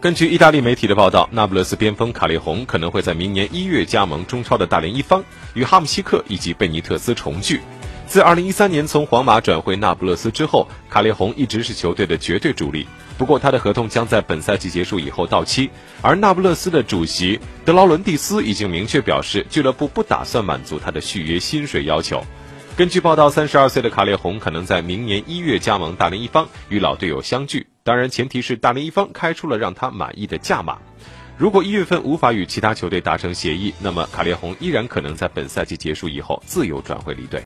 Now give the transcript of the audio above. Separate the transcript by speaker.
Speaker 1: 根据意大利媒体的报道，那不勒斯边锋卡列洪可能会在明年一月加盟中超的大连一方，与哈姆西克以及贝尼特斯重聚。自2013年从皇马转会那不勒斯之后，卡列洪一直是球队的绝对主力。不过，他的合同将在本赛季结束以后到期，而那不勒斯的主席德劳伦蒂斯已经明确表示，俱乐部不打算满足他的续约薪水要求。根据报道，三十二岁的卡列洪可能在明年一月加盟大连一方，与老队友相聚。当然，前提是大连一方开出了让他满意的价码。如果一月份无法与其他球队达成协议，那么卡列洪依然可能在本赛季结束以后自由转会离队。